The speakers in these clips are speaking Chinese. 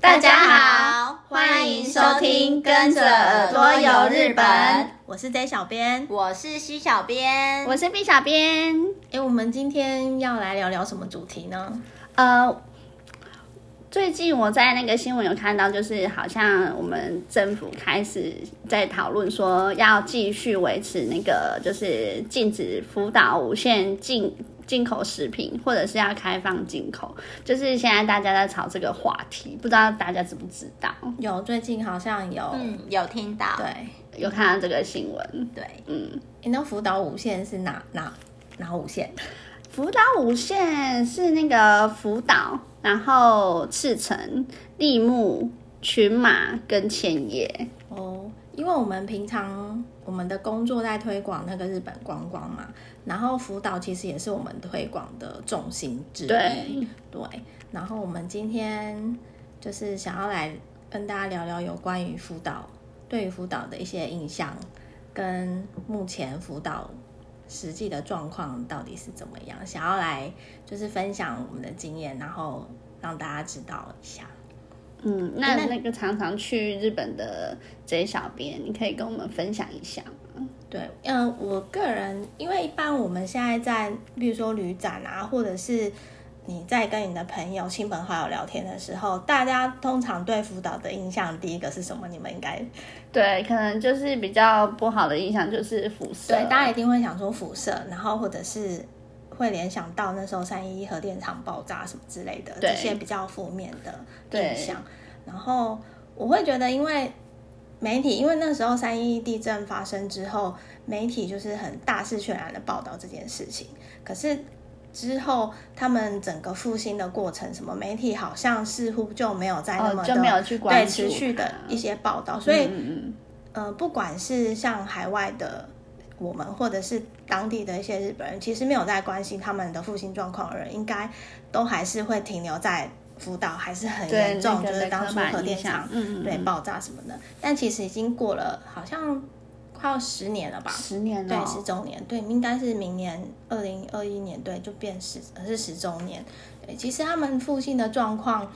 大家好，欢迎收听《跟着耳朵游日本》。我是 J 小编，我是 C 小编，我是 B 小编。哎，我们今天要来聊聊什么主题呢？呃，最近我在那个新闻有看到，就是好像我们政府开始在讨论说，要继续维持那个，就是禁止福岛无限进。进口食品，或者是要开放进口，就是现在大家在吵这个话题，不知道大家知不知道？有，最近好像有，嗯，有听到，对，有看到这个新闻，对，嗯，你那福岛五县是哪哪哪五县？福岛五县是那个福岛，然后赤城、立木、群马跟千叶。哦，因为我们平常我们的工作在推广那个日本观光嘛。然后福岛其实也是我们推广的重心之一，对，对。然后我们今天就是想要来跟大家聊聊有关于福岛，对于福岛的一些印象，跟目前福岛实际的状况到底是怎么样，想要来就是分享我们的经验，然后让大家知道一下。嗯，那那个常常去日本的 J 小编，你可以跟我们分享一下吗？对，嗯，我个人，因为一般我们现在在，比如说旅展啊，或者是你在跟你的朋友、亲朋好友聊天的时候，大家通常对福岛的印象，第一个是什么？你们应该对，可能就是比较不好的印象就是辐射，对，大家一定会想说辐射，然后或者是会联想到那时候三一一核电厂爆炸什么之类的这些比较负面的印象。然后我会觉得，因为。媒体因为那时候三一一地震发生之后，媒体就是很大肆渲染的报道这件事情。可是之后他们整个复兴的过程，什么媒体好像似乎就没有再那么的、对持续的一些报道。所以，嗯嗯呃，不管是像海外的我们，或者是当地的一些日本人，其实没有在关心他们的复兴状况的人，应该都还是会停留在。福岛还是很严重，就是当初核电厂对爆炸什么的，但其实已经过了，好像快要十年了吧？十年了，对，十周年，对，应该是明年二零二一年，对，就变十，是十周年。对，其实他们复兴的状况，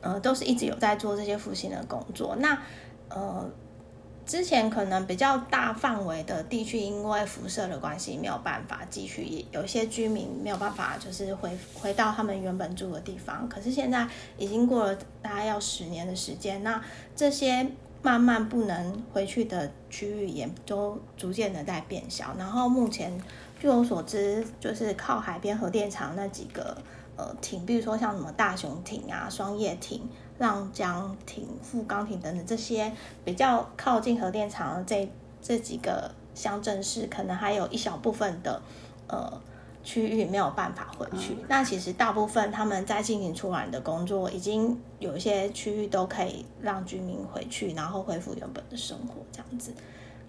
呃，都是一直有在做这些复兴的工作。那，呃。之前可能比较大范围的地区，因为辐射的关系，没有办法继续，有些居民没有办法，就是回回到他们原本住的地方。可是现在已经过了大概要十年的时间，那这些慢慢不能回去的区域，也都逐渐的在变小。然后目前据我所知，就是靠海边核电厂那几个呃艇，比如说像什么大熊町啊、双叶町。浪江亭、富冈亭等等这些比较靠近核电厂的这这几个乡镇市，可能还有一小部分的呃区域没有办法回去。嗯、那其实大部分他们在进行出来的工作，已经有一些区域都可以让居民回去，然后恢复原本的生活这样子。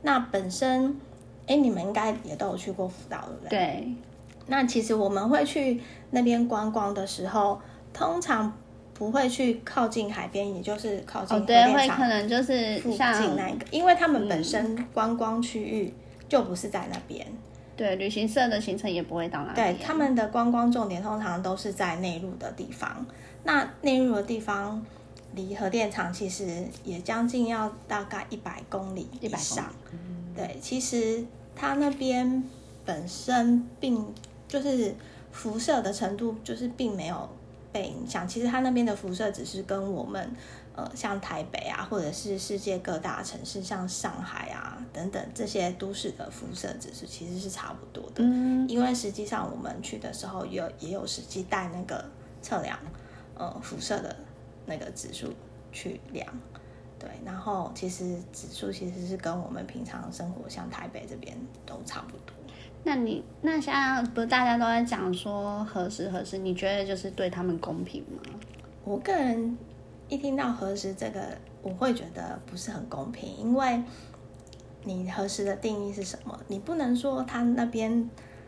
那本身，哎，你们应该也都有去过福岛，对不对？对。那其实我们会去那边观光的时候，通常。不会去靠近海边，也就是靠近对，会可能就是附近那个，因为他们本身观光区域就不是在那边。对，旅行社的行程也不会到那边。对，他们的观光重点通常都是在内陆的地方。那内陆的地方离核电厂其实也将近要大概一百公里以上。对，其实它那边本身并就是辐射的程度，就是并没有。被影响，其实它那边的辐射只是跟我们，呃，像台北啊，或者是世界各大城市，像上海啊等等这些都市的辐射指数其实是差不多的。嗯，因为实际上我们去的时候有也有实际带那个测量，呃，辐射的那个指数去量，对，然后其实指数其实是跟我们平常生活像台北这边都差不多。那你那现在不是大家都在讲说核食核食，你觉得就是对他们公平吗？我个人一听到核食这个，我会觉得不是很公平，因为你核食的定义是什么？你不能说他那边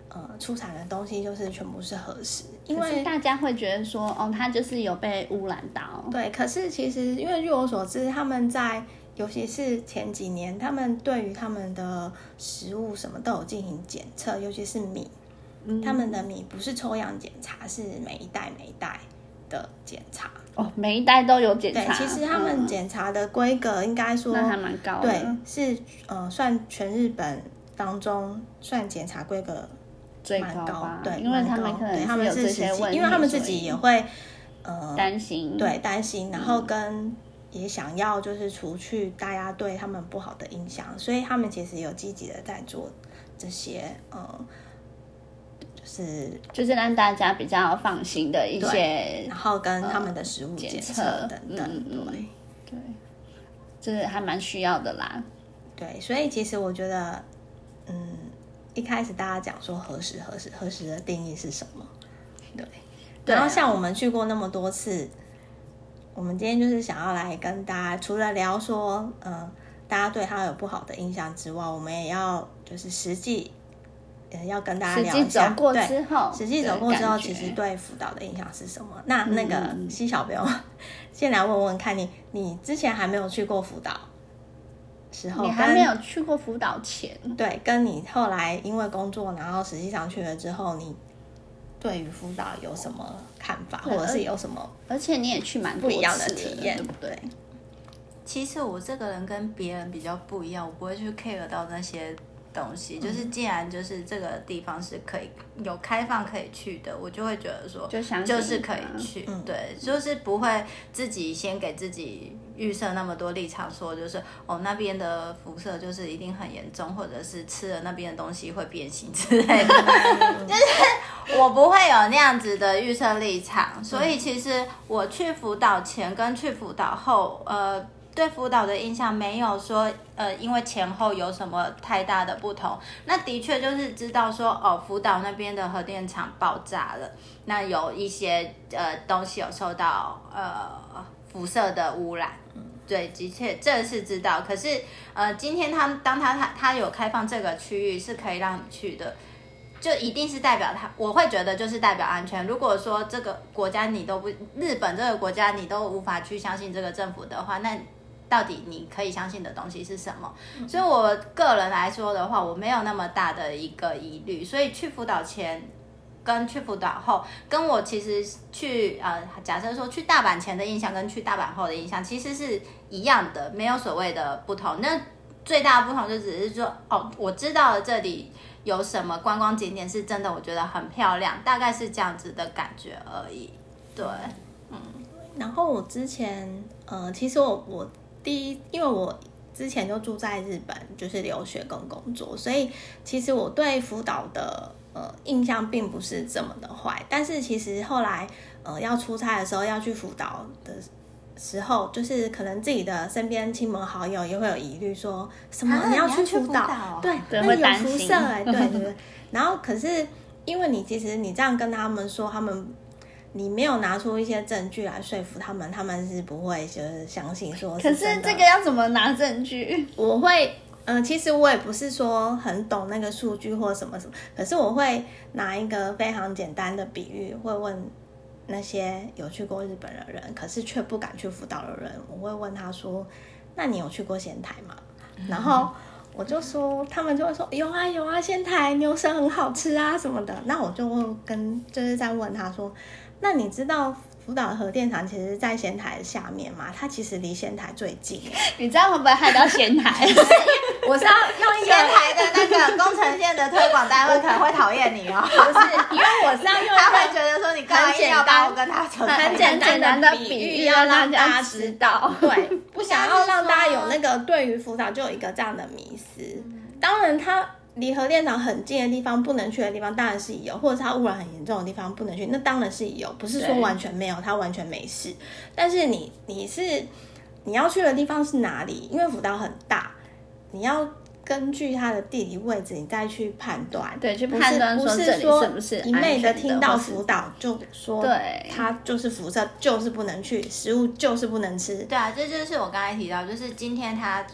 呃出产的东西就是全部是核实，因为大家会觉得说哦，他就是有被污染到。对，可是其实因为据我所知，他们在。尤其是前几年，他们对于他们的食物什么都有进行检测，尤其是米，嗯、他们的米不是抽样检查，是每一袋每一袋的检查。哦，每一代都有检查。对，其实他们检查的规格应该说、嗯、还蛮高的，对，是呃算全日本当中算检查规格最高吧？对，因为他们可能他们有这些问题，因为他们自己也会呃担心，对担心，然后跟也想要就是除去大家对他们不好的印象，所以他们其实有积极的在做这些呃。是，就是让大家比较放心的一些，然后跟他们的食物检测等等，对对，这是还蛮需要的啦。对，所以其实我觉得，嗯，一开始大家讲说核实核实核实的定义是什么？对，然后像我们去过那么多次，我们今天就是想要来跟大家，除了聊说，嗯、呃，大家对他有不好的印象之外，我们也要就是实际。要跟大家聊一下，走过之后，实际走过之后，其实对辅导的印象是什么？那那个西小朋友，先来问问看你，你之前还没有去过辅导时候，你还没有去过辅导前，对，跟你后来因为工作，然后实际上去了之后，你对于辅导有什么看法，或者是有什么？而且你也去蛮不一样的体验，对不对？其实我这个人跟别人比较不一样，我不会去 care 到那些。东西就是，既然就是这个地方是可以有开放可以去的，我就会觉得说，就就是可以去，嗯、对，就是不会自己先给自己预设那么多立场，说就是哦那边的辐射就是一定很严重，或者是吃了那边的东西会变形之类的，就是我不会有那样子的预设立场，所以其实我去辅导前跟去辅导后，呃。对辅导的印象没有说，呃，因为前后有什么太大的不同。那的确就是知道说，哦，福岛那边的核电厂爆炸了，那有一些呃东西有受到呃辐射的污染。对，的确这是知道。可是呃，今天他当他他他有开放这个区域是可以让你去的，就一定是代表他，我会觉得就是代表安全。如果说这个国家你都不，日本这个国家你都无法去相信这个政府的话，那。到底你可以相信的东西是什么？所以我个人来说的话，我没有那么大的一个疑虑。所以去辅导前跟去辅导后，跟我其实去呃，假设说去大阪前的印象跟去大阪后的印象其实是一样的，没有所谓的不同。那最大的不同就只是说，哦，我知道了这里有什么观光景点是真的，我觉得很漂亮，大概是这样子的感觉而已。对，嗯。然后我之前呃，其实我我。第一，因为我之前就住在日本，就是留学跟工作，所以其实我对辅导的呃印象并不是这么的坏。但是其实后来呃要出差的时候要去辅导的时候，就是可能自己的身边亲朋好友也会有疑虑，说什么你要去辅导？啊、对，那有辐射哎，对对 对。然后可是因为你其实你这样跟他们说，他们。你没有拿出一些证据来说服他们，他们是不会就是相信说是。可是这个要怎么拿证据？我会，嗯、呃，其实我也不是说很懂那个数据或什么什么，可是我会拿一个非常简单的比喻，会问那些有去过日本的人，可是却不敢去辅导的人，我会问他说：“那你有去过仙台吗？”然后我就说，他们就会说：“有啊有啊，仙台牛舌很好吃啊什么的。”那我就会跟就是在问他说。那你知道福岛核电厂其实，在仙台下面吗？它其实离仙台最近。你知道会不会害到仙台？我是要用仙台的那个工程线的推广单位可能会讨厌你哦。不是，因为我是要用，他会觉得说你很简单，我跟他很简单的简单的比喻，要让大家知道。对，不想要让大家有那个对于福岛就有一个这样的迷思。当然，他。离核电厂很近的地方不能去的地方当然是有，或者是它污染很严重的地方不能去，那当然是有，不是说完全没有，它完全没事。但是你你是你要去的地方是哪里？因为福岛很大，你要根据它的地理位置，你再去判断。对，去判断不是一昧的听到福岛就说对它就是辐射，就是不能去，食物就是不能吃。对啊，这就是我刚才提到，就是今天它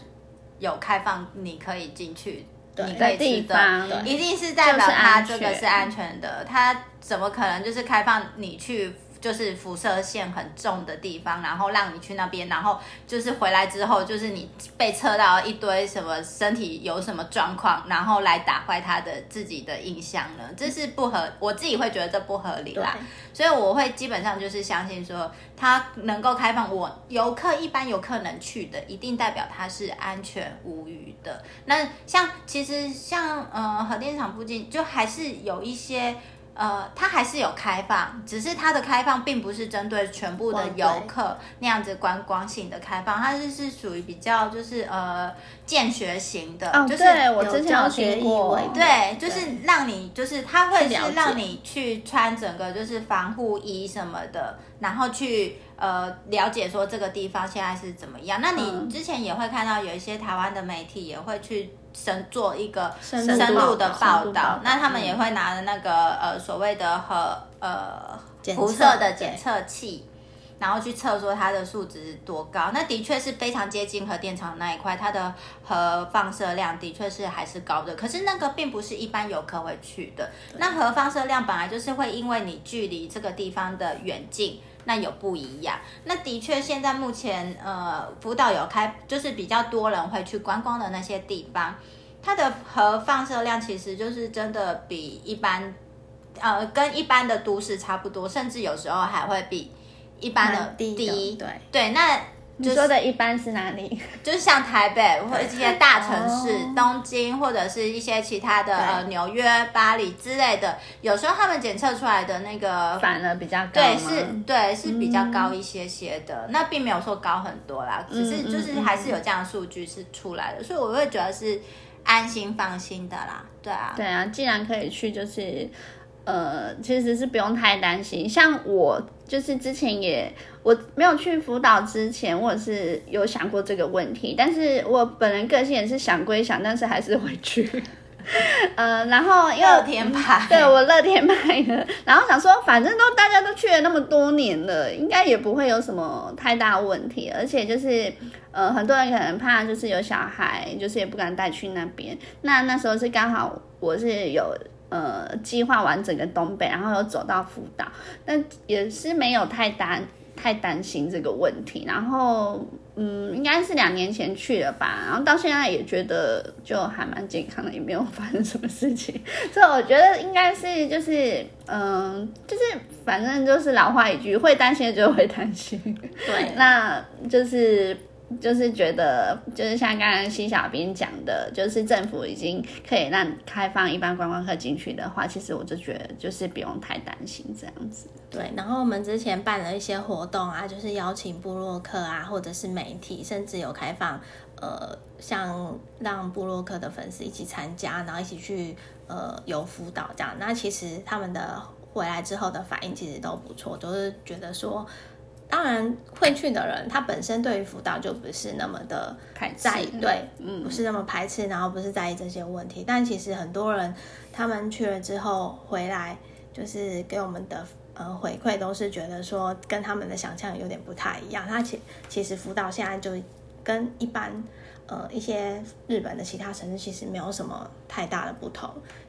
有开放，你可以进去。对你可以吃的，一定是代表它这个是安全的。它怎么可能就是开放你去就是辐射线很重的地方，然后让你去那边，然后就是回来之后，就是你被测到一堆什么身体有什么状况，然后来打坏他的自己的印象呢？这是不合，我自己会觉得这不合理啦。所以我会基本上就是相信说，它能够开放我游客一般游客能去的，一定代表它是安全无虞的。那像其实像呃核电厂附近就还是有一些。呃，它还是有开放，只是它的开放并不是针对全部的游客那样子观光性的开放，它是是属于比较就是呃见学型的，哦、就是对我之前有学过，对，就是让你就是它会是让你去穿整个就是防护衣什么的，然后去呃了解说这个地方现在是怎么样。那你之前也会看到有一些台湾的媒体也会去。深做一个深入的报道，那他们也会拿着那个呃所谓的核呃辐射的检测器，然后去测说它的数值多高。那的确是非常接近核电厂那一块，它的核放射量的确是还是高的。可是那个并不是一般游客会去的。那核放射量本来就是会因为你距离这个地方的远近。那有不一样，那的确现在目前呃，福岛有开，就是比较多人会去观光的那些地方，它的核放射量其实就是真的比一般，呃，跟一般的都市差不多，甚至有时候还会比一般的低。低对对，那。你说的一般是哪里？就是像台北或者一些大城市，东京或者是一些其他的呃纽约、巴黎之类的，有时候他们检测出来的那个反而比较高，对，是，对，是比较高一些些的。嗯、那并没有说高很多啦，只是就是还是有这样的数据是出来的，所以我会觉得是安心放心的啦。对啊，对啊，既然可以去，就是。呃，其实是不用太担心。像我就是之前也我没有去福岛之前，我也是有想过这个问题。但是我本人个性也是想归想，但是还是会去。呃，然后因为乐天派，对我乐天派的，然后想说，反正都大家都去了那么多年了，应该也不会有什么太大问题。而且就是呃，很多人可能怕就是有小孩，就是也不敢带去那边。那那时候是刚好我是有。呃，计划完整个东北，然后又走到福岛，但也是没有太担太担心这个问题。然后，嗯，应该是两年前去的吧，然后到现在也觉得就还蛮健康的，也没有发生什么事情。所以我觉得应该是就是，嗯、呃，就是反正就是老话一句，会担心的就会担心。对，那就是。就是觉得，就是像刚刚新小编讲的，就是政府已经可以让开放一般观光客进去的话，其实我就觉得就是不用太担心这样子。对，然后我们之前办了一些活动啊，就是邀请部落客啊，或者是媒体，甚至有开放，呃，像让部落客的粉丝一起参加，然后一起去呃游福岛这样。那其实他们的回来之后的反应其实都不错，就是觉得说。当然会去的人，他本身对于辅导就不是那么的在意，对，嗯，不是那么排斥，然后不是在意这些问题。但其实很多人他们去了之后回来，就是给我们的呃回馈都是觉得说跟他们的想象有点不太一样。他其其实辅导现在就跟一般呃一些日本的其他城市其实没有什么太大的不同。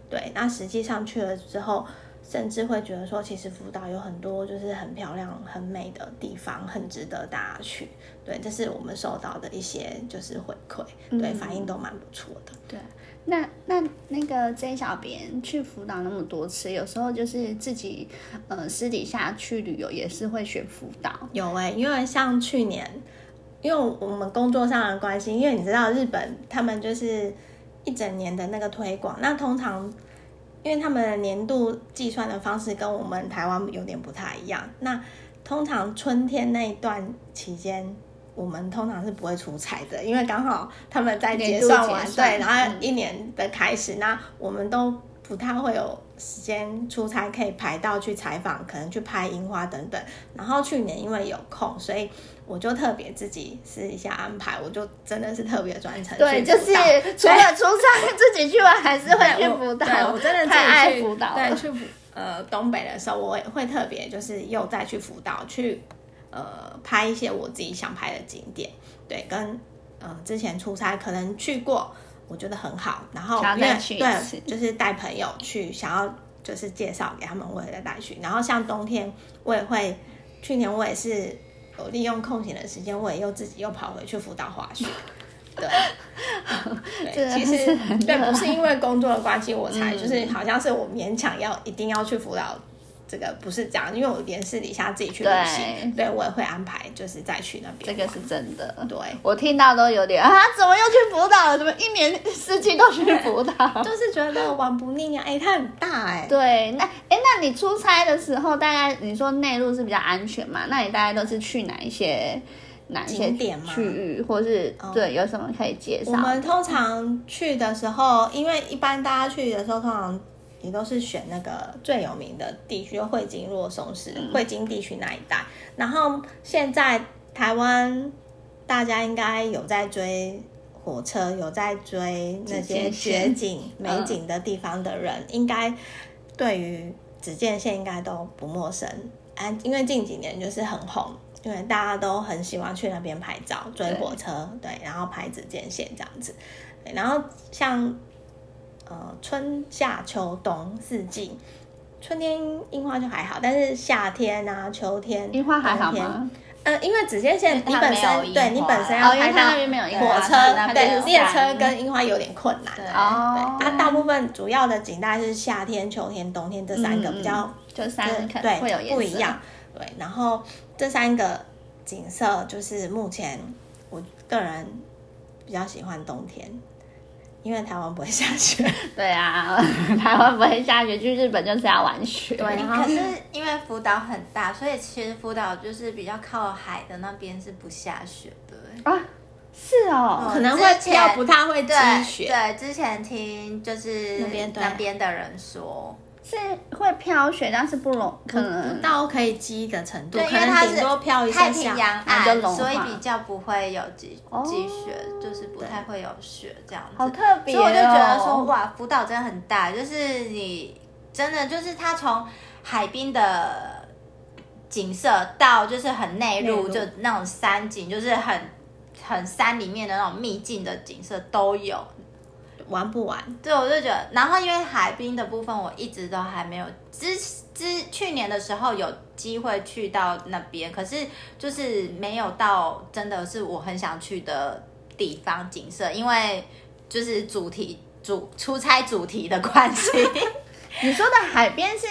对，那实际上去了之后。甚至会觉得说，其实福岛有很多就是很漂亮、很美的地方，很值得大家去。对，这是我们收到的一些就是回馈，对，嗯、反应都蛮不错的。对，那那那个 J 小编去福岛那么多次，有时候就是自己呃私底下去旅游也是会选福岛。有哎、欸，因为像去年，因为我们工作上的关系，因为你知道日本他们就是一整年的那个推广，那通常。因为他们的年度计算的方式跟我们台湾有点不太一样。那通常春天那一段期间，我们通常是不会出差的，因为刚好他们在结算完，算对，然后一年的开始，嗯、那我们都不太会有时间出差，可以排到去采访，可能去拍樱花等等。然后去年因为有空，所以。我就特别自己试一下安排，我就真的是特别专程。对，就是除了出差自己去玩，还是会去福岛。我真的太爱福岛。对，去呃东北的时候，我也会特别就是又再去福岛去呃拍一些我自己想拍的景点。对，跟呃之前出差可能去过，我觉得很好。然后因为对，就是带朋友去，想要就是介绍给他们，我也再带去。然后像冬天，我也会，去年我也是有利用空闲的时间，我也又自己又跑回去辅导滑雪。对，对，其实对，不是因为工作的关系我才，就是好像是我勉强要一定要去辅导。这个不是这样，因为我连私底下自己去旅行，对，对我也会安排，就是再去那边。这个是真的，对我听到都有点啊，怎么又去辅导了？怎么一年四季都去辅导？就是觉得玩不腻啊！哎，它很大哎。对，那哎，那你出差的时候，大概你说内陆是比较安全嘛？那你大概都是去哪一些哪一些点区域，或是、哦、对有什么可以介绍？我们通常去的时候，因为一般大家去的时候，通常。你都是选那个最有名的地区，汇金、若松市、汇金地区那一带。然后现在台湾大家应该有在追火车，有在追那些绝景 美景的地方的人，应该对于紫箭线应该都不陌生。啊，因为近几年就是很红，因为大家都很喜欢去那边拍照、追火车，对，对，然后拍紫箭线这样子。然后像。呃，春夏秋冬四季，春天樱花就还好，但是夏天啊、秋天，樱花还好吗？呃，因为紫箭线你本身对你本身要开到火车，对列车跟樱花有点困难。哦，它大部分主要的景大概是夏天、秋天、冬天这三个比较，就三个对会有不一样。对，然后这三个景色就是目前我个人比较喜欢冬天。因为台湾不会下雪，对啊，台湾不会下雪，去日本就是要玩雪。对，可是 因为福岛很大，所以其实福岛就是比较靠海的那边是不下雪的。啊，是哦，可能会飘，不太会积雪。对，之前听就是那边那边的人说。是会飘雪，但是不融，可能到可以积的程度。对，因为它是太平洋岸，所以比较不会有积积雪，就是不太会有雪这样子。好特别哦！所以我就觉得说，哇，福岛真的很大，就是你真的就是它从海滨的景色到就是很内陆，就那种山景，就是很很山里面的那种秘境的景色都有。玩不完？对，我就觉得，然后因为海滨的部分，我一直都还没有。之之去年的时候有机会去到那边，可是就是没有到，真的是我很想去的地方景色，因为就是主题主出差主题的关系。你说的海边是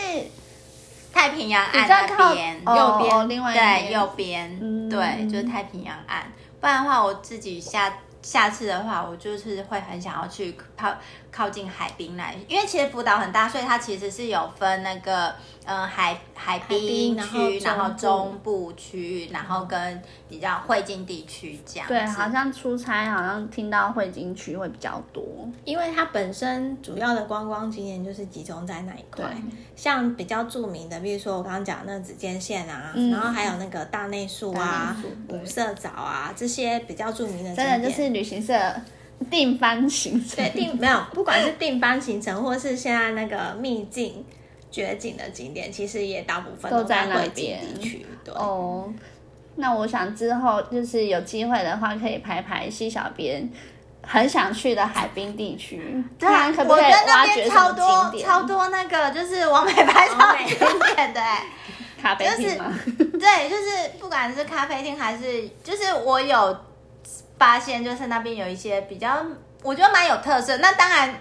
太平洋岸那边，右边，另外对右边，嗯、对，就是太平洋岸。不然的话，我自己下。下次的话，我就是会很想要去泡靠近海滨来，因为其实福岛很大，所以它其实是有分那个。嗯，海海滨区，然后中部区域，然后跟比较汇金地区这样。对，好像出差，好像听到汇金区会比较多，因为它本身主要的观光景点就是集中在那一块。对像比较著名的，比如说我刚刚讲那紫箭线啊，嗯、然后还有那个大内树啊、五色藻啊这些比较著名的景点，真的就是旅行社定番行程。对，定没有，不管是定番行程，或是现在那个秘境。绝景的景点其实也大部分都在那边地区。对哦，那我想之后就是有机会的话，可以排排西小边很想去的海滨地区。对，可不可以挖掘超多超多那个就是网美拍照景点的咖啡厅吗？对，就是不管是咖啡厅还是，就是我有发现，就是那边有一些比较我觉得蛮有特色。那当然。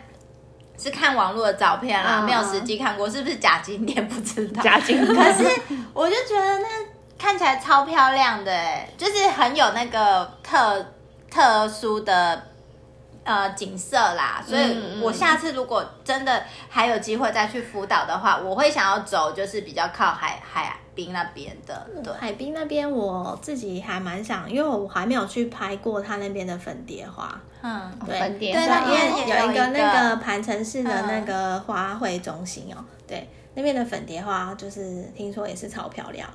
是看网络的照片啦，没有实际看过，是不是假景点不知道。假景点，可是我就觉得那看起来超漂亮的，就是很有那个特特殊的呃景色啦。所以我下次如果真的还有机会再去福岛的话，我会想要走就是比较靠海海滨那边的。对，海滨那边我自己还蛮想，因为我还没有去拍过他那边的粉蝶花。嗯，对，粉蝶对，因为有一个那个盘城市的那个花卉中心哦，嗯、对，那边的粉蝶花就是听说也是超漂亮，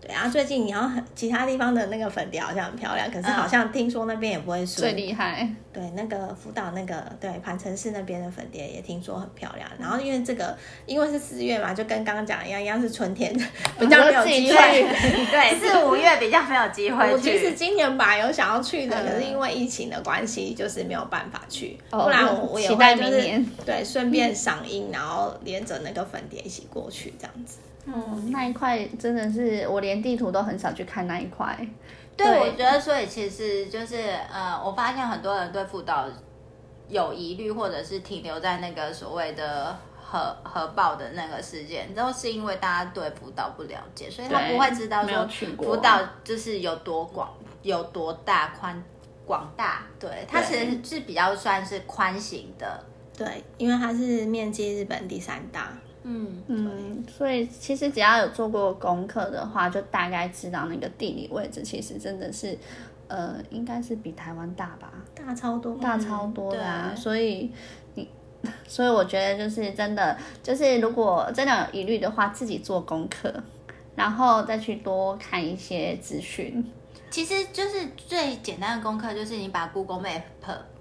对啊，最近你要很其他地方的那个粉蝶好像很漂亮，可是好像听说那边也不会输。最厉害。对，那个福岛那个对盘城市那边的粉蝶也听说很漂亮。然后因为这个，因为是四月嘛，就跟刚刚讲一样，一样是春天，比较没有机会。对，是五月比较没有机会。我其实今年吧有想要去的，可是因为疫情的关系，就是没有办法去。不然我我也会就是对顺便赏樱，然后连着那个粉蝶一起过去这样子。嗯，那一块真的是我连地图都很少去看那一块。对，对我觉得所以其实就是呃，我发现很多人对福岛有疑虑，或者是停留在那个所谓的核核爆的那个事件，都是因为大家对福岛不了解，所以他不会知道说福岛就是有多广、有多大、宽广大。对，它其实是比较算是宽型的。对，因为它是面积日本第三大。嗯嗯，所以其实只要有做过功课的话，就大概知道那个地理位置，其实真的是，呃，应该是比台湾大吧，大超多，大超多的啊。所以你，所以我觉得就是真的，就是如果真的有疑虑的话，自己做功课，然后再去多看一些资讯。其实就是最简单的功课，就是你把 Google Map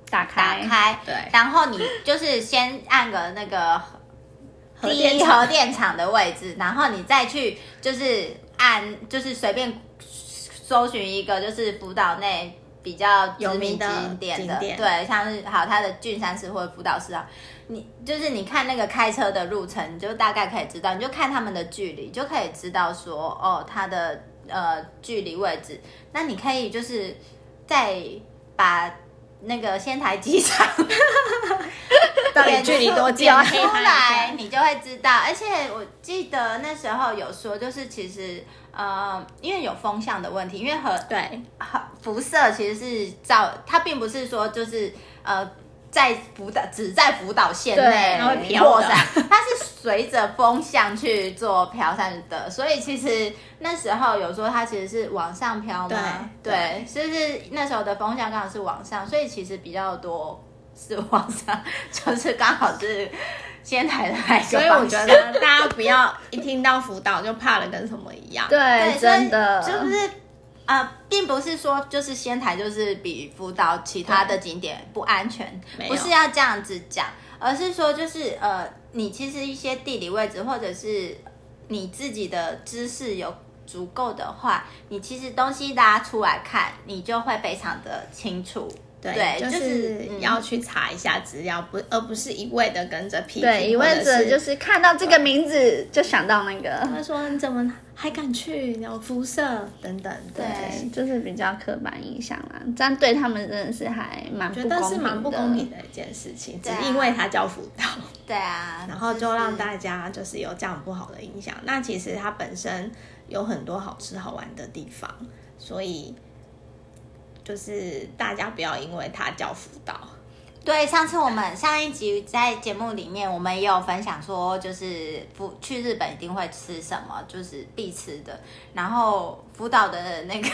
打开，打开，对，然后你就是先按个那个。第一核电厂的位置，然后你再去就是按就是随便搜寻一个就是福岛内比较知名景点的，的对，像是好它的郡山市或者福岛市啊，你就是你看那个开车的路程，你就大概可以知道，你就看他们的距离，就可以知道说哦它的呃距离位置，那你可以就是再把那个仙台机场。距离多近？出来你就会知道。而且我记得那时候有说，就是其实呃，因为有风向的问题，因为和对和辐射其实是照它，并不是说就是呃在福岛只在福岛县内它会飘散，它是随着风向去做飘散的。所以其实那时候有说它其实是往上飘嘛，对，就对是那时候的风向刚好是往上，所以其实比较多。是往上，就是刚好是仙台的那个，所以我觉得大家不要一听到福岛就怕了，跟什么一样。对，对真的，就是呃，并不是说就是仙台就是比福岛其他的景点不安全，不是要这样子讲，而是说就是呃，你其实一些地理位置或者是你自己的知识有足够的话，你其实东西拉出来看，你就会非常的清楚。对，对就是要去查一下资料，不、嗯，而不是一味的跟着批评。对，一味着就是看到这个名字就想到那个。他说：“你怎么还敢去？有辐射等等。对”对，就是比较刻板印象啦。这样对他们真的是还蛮不公平的。觉得是蛮不公平的一件事情，只因为他叫辅导。对啊，然后就让大家就是有这样不好的印象。那其实它本身有很多好吃好玩的地方，所以。就是大家不要因为他叫福岛。对，上次我们上一集在节目里面，我们也有分享说，就是福去日本一定会吃什么，就是必吃的。然后福岛的那个。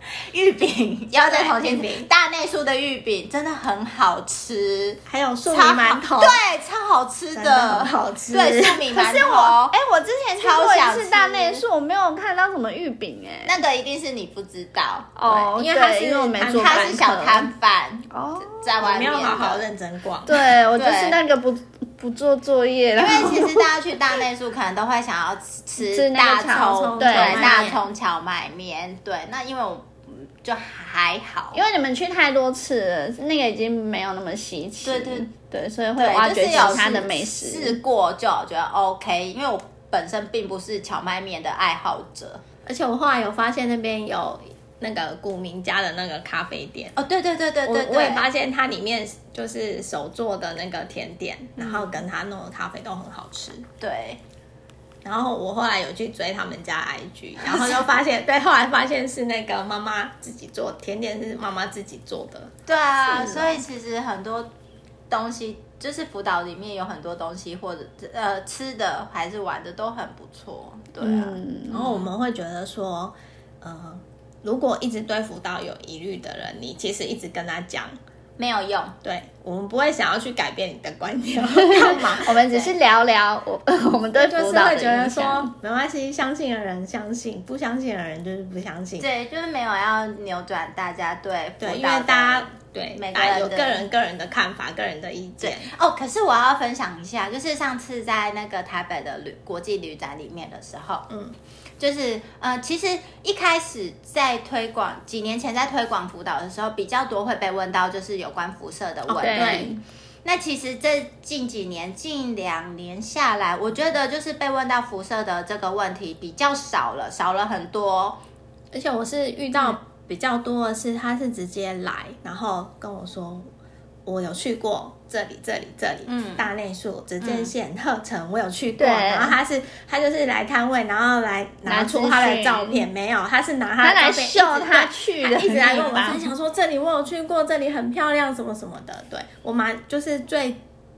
玉饼要在同心饼，大内宿的玉饼真的很好吃，还有粟米馒头，对，超好吃的，的好吃。对，粟米馒头。可是我，哎、欸，我之前超想吃大内宿，我没有看到什么玉饼，哎，那个一定是你不知道。哦，因为他是因为我没做，他是小摊贩哦，在外面没有好好认真逛。对，我就是那个不不做作业了，因为其实大家去大内宿可能都会想要吃 吃大葱，对，大葱荞麦面，对，那因为我。就还好，因为你们去太多次了，那个已经没有那么稀奇。对对对，所以会挖掘其他的美食。试、就是、过就觉得 OK，因为我本身并不是荞麦面的爱好者，而且我后来有发现那边有那个古民家的那个咖啡店。哦，对对对对对，我，我也发现它里面就是手做的那个甜点，然后跟他弄的咖啡都很好吃。对。然后我后来有去追他们家 IG，然后就发现，对，后来发现是那个妈妈自己做甜点，是妈妈自己做的。对啊，所以其实很多东西，就是辅导里面有很多东西，或者呃吃的还是玩的都很不错。对啊，嗯、然后我们会觉得说，呃，如果一直对福岛有疑虑的人，你其实一直跟他讲。没有用，对，我们不会想要去改变你的观点，干嘛？我们只是聊聊，我 我们对就是会觉得说没关系，相信的人相信，不相信的人就是不相信。对，就是没有要扭转大家对对，因为大家对每个人有个人个人的看法，个人的意见。哦，可是我要分享一下，就是上次在那个台北的旅国际旅展里面的时候，嗯。就是呃，其实一开始在推广，几年前在推广辅导的时候，比较多会被问到就是有关辐射的问题。Okay. 那其实这近几年，近两年下来，我觉得就是被问到辐射的这个问题比较少了，少了很多。而且我是遇到比较多的是，他是直接来，然后跟我说。我有去过这里，这里，这里，嗯，大内宿、直建线、鹤城，我有去过。然后他是，他就是来摊位，然后来拿出他的照片，没有，他是拿他的照片秀他去的，一直来跟我们分享说这里我有去过，这里很漂亮，什么什么的。对，我蛮就是最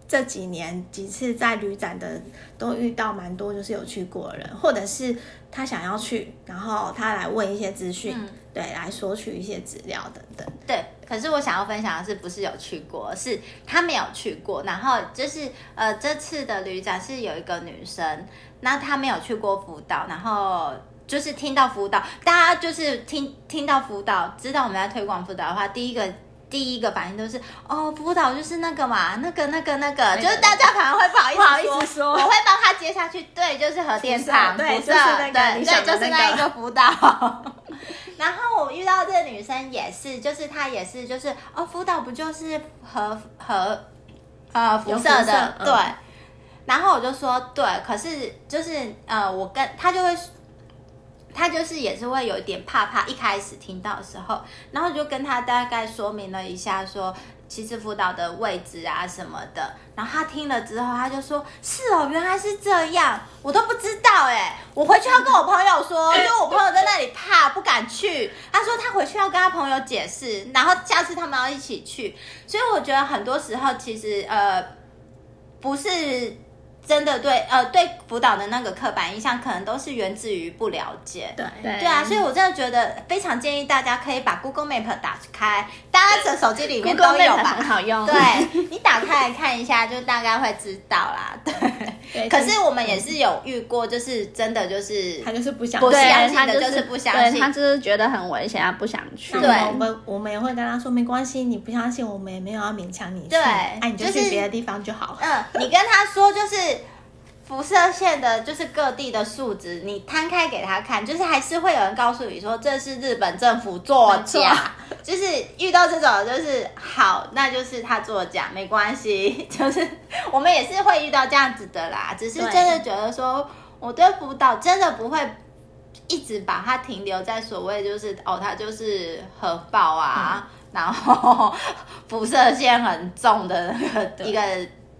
这几年几次在旅展的都遇到蛮多，就是有去过的人，或者是他想要去，然后他来问一些资讯。嗯对，来索取一些资料等等。对，可是我想要分享的是，不是有去过，是他没有去过。然后就是呃，这次的旅展是有一个女生，那她没有去过辅导，然后就是听到辅导，大家就是听听到辅导，知道我们在推广辅导的话，第一个。第一个反应都是哦，辅导就是那个嘛，那个、那个、那个，就是大家可能会不好意思说，不好意思说，我会帮他接下去。对，就是核电厂，对，就是那个，对，对，就是那一个辅导。然后我遇到这个女生也是，就是她也是，就是哦，辅导不就是和和呃辐射的？对。然后我就说对，可是就是呃，我跟她就会。他就是也是会有一点怕怕，一开始听到的时候，然后就跟他大概说明了一下说，说其实辅导的位置啊什么的，然后他听了之后，他就说：“是哦，原来是这样，我都不知道哎，我回去要跟我朋友说，就我朋友在那里怕不敢去，他说他回去要跟他朋友解释，然后下次他们要一起去，所以我觉得很多时候其实呃不是。”真的对，呃，对辅导的那个刻板印象，可能都是源自于不了解。对对啊，所以我真的觉得非常建议大家可以把 Google Map 打开，大家的手机里面都有吧，很好用。对，你打开来看一下，就大概会知道啦。对。对可是我们也是有遇过，就是真的就是他就是不想，不相信的，就是不相信，他就是觉得很危险，他不想去。对，我们我们也会跟他说没关系，你不相信，我们也没有要勉强你去。对，哎，你就去别的地方就好了。嗯，你跟他说就是。辐射线的，就是各地的数值，你摊开给他看，就是还是会有人告诉你说这是日本政府作假，就是遇到这种就是好，那就是他作假，没关系，就是我们也是会遇到这样子的啦，只是真的觉得说，我对辅导真的不会一直把它停留在所谓就是哦，它就是核爆啊，嗯、然后 辐射线很重的那个一个。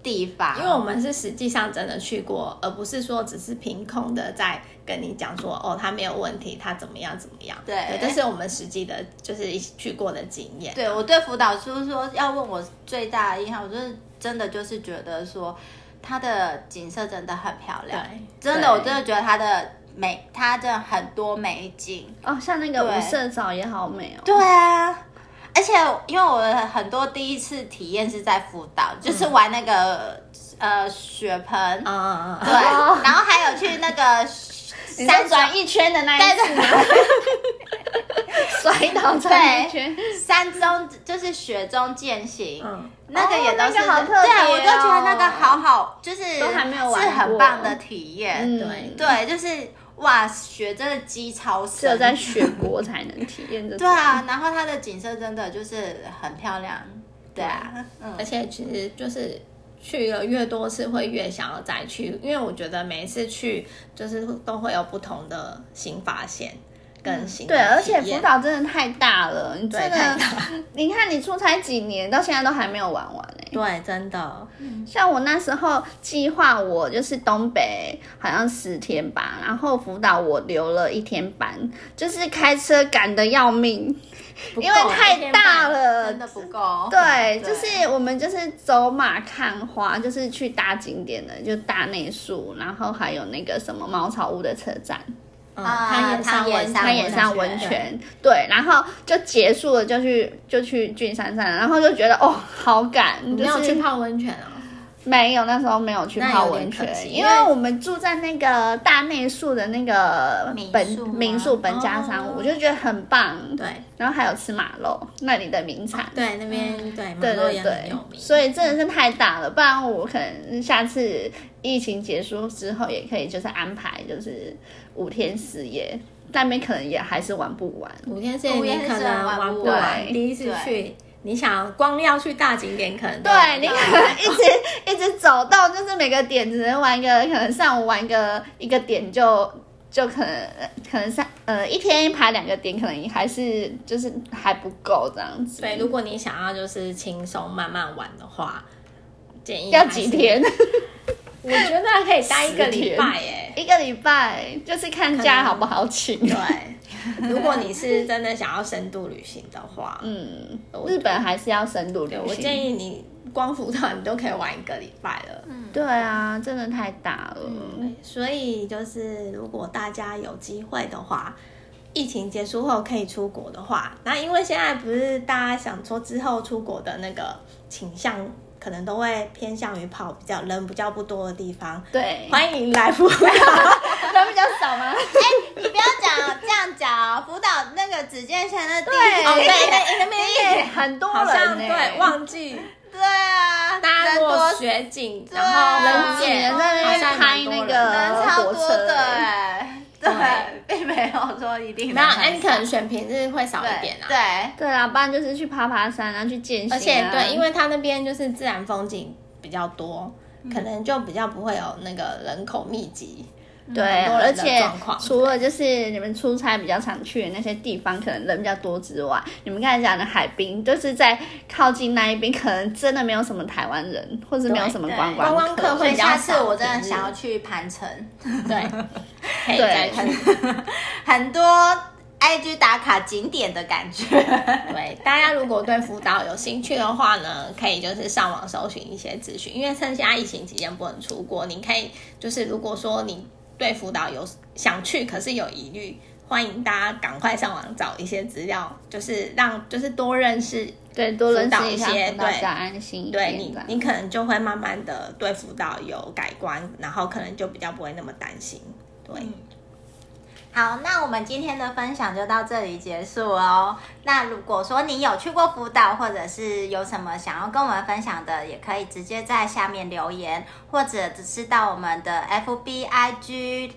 地方，因为我们是实际上真的去过，而不是说只是凭空的在跟你讲说哦，他没有问题，他怎么样怎么样。对，这是我们实际的，就是去过的经验。对，我对辅导书说要问我最大的印象，我就是真的就是觉得说它的景色真的很漂亮。对，真的，我真的觉得它的美，它的很多美景哦，像那个无色藻也好美哦。对啊。而且，因为我很多第一次体验是在辅导，嗯、就是玩那个呃雪盆，嗯嗯嗯，对，然后还有去那个 山转一圈的那一次，摔倒转一圈，山中就是雪中践行，嗯，那个也都是，哦那个好特别哦、对，我就觉得那个好好，就是都还没有玩过，是很棒的体验，嗯、对对，就是。哇，雪真的积超深，只有在雪国才能体验的。对啊，然后它的景色真的就是很漂亮。对啊，嗯，而且其实就是去了越多次，会越想要再去，因为我觉得每一次去就是都会有不同的新发现。更新对，而且福岛真的太大了，你真的，你看你出差几年，到现在都还没有玩完哎。对，真的。像我那时候计划，我就是东北好像十天吧，然后福岛我留了一天班，就是开车赶的要命，因为太大了，真的不够。对，就是我们就是走马看花，就是去搭景点的，就大内宿，然后还有那个什么茅草屋的车站。啊，汤岩上汤岩上温泉，对，然后就结束了，就去就去俊山上，然后就觉得哦，好赶，你没有去泡温泉啊？没有，那时候没有去泡温泉，因为我们住在那个大内宿的那个本民宿，民宿本家山，我就觉得很棒。对，然后还有吃马肉，那里的名产。对，那边对马肉也很有名。所以真的是太大了，不然我可能下次疫情结束之后也可以就是安排就是五天四夜，那边可能也还是玩不完。五天四夜你可能玩不完，第一次去。你想光要去大景点，可能对你可能一直 一直走到，就是每个点只能玩一个，可能上午玩一个一个点就就可能可能上呃一天排两个点，可能还是就是还不够这样子。对，如果你想要就是轻松慢慢玩的话，建议要几天？我觉得可以待一个礼拜，哎，一个礼拜就是看假好不好请。对。如果你是真的想要深度旅行的话，嗯，日本还是要深度旅行。我建议你光福岛你都可以玩一个礼拜了。嗯，对啊，真的太大了。嗯，所以就是如果大家有机会的话，疫情结束后可以出国的话，那因为现在不是大家想说之后出国的那个倾向。可能都会偏向于跑比较人比较不多的地方。对，欢迎来福岛，人比较少吗？哎，你不要讲这样讲，福岛那个只见线那地，对，哦对，那那边很多人呢，对，忘记，对啊，大家多雪景，然后人挤人在那边拍那个人超多的。对，并没有说一定没有，哎，你可能选平日会少一点啊。对对啊，不然就是去爬爬山啊，去健行。而且对，因为它那边就是自然风景比较多，可能就比较不会有那个人口密集。对，而且除了就是你们出差比较常去的那些地方，可能人比较多之外，你们刚才讲的海滨就是在靠近那一边，可能真的没有什么台湾人，或者没有什么观光观光客。所以下次我真的想要去盘城，对，对，很 很多 IG 打卡景点的感觉。对，大家如果对福岛有兴趣的话呢，可以就是上网搜寻一些资讯，因为趁现在疫情期间不能出国，你可以就是如果说你。对福岛有想去，可是有疑虑，欢迎大家赶快上网找一些资料，就是让就是多认识，对，多认识一些，对，安心。对你，你可能就会慢慢的对福岛有改观，然后可能就比较不会那么担心。对。嗯好，那我们今天的分享就到这里结束哦。那如果说你有去过辅导，或者是有什么想要跟我们分享的，也可以直接在下面留言，或者只是到我们的 FB IG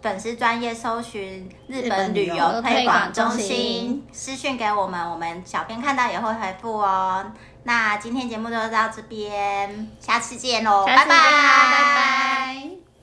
粉丝专业搜寻日本旅游推广中心私讯给我们，我们小编看到也会回复哦。那今天节目就到这边，下次见喽，拜拜。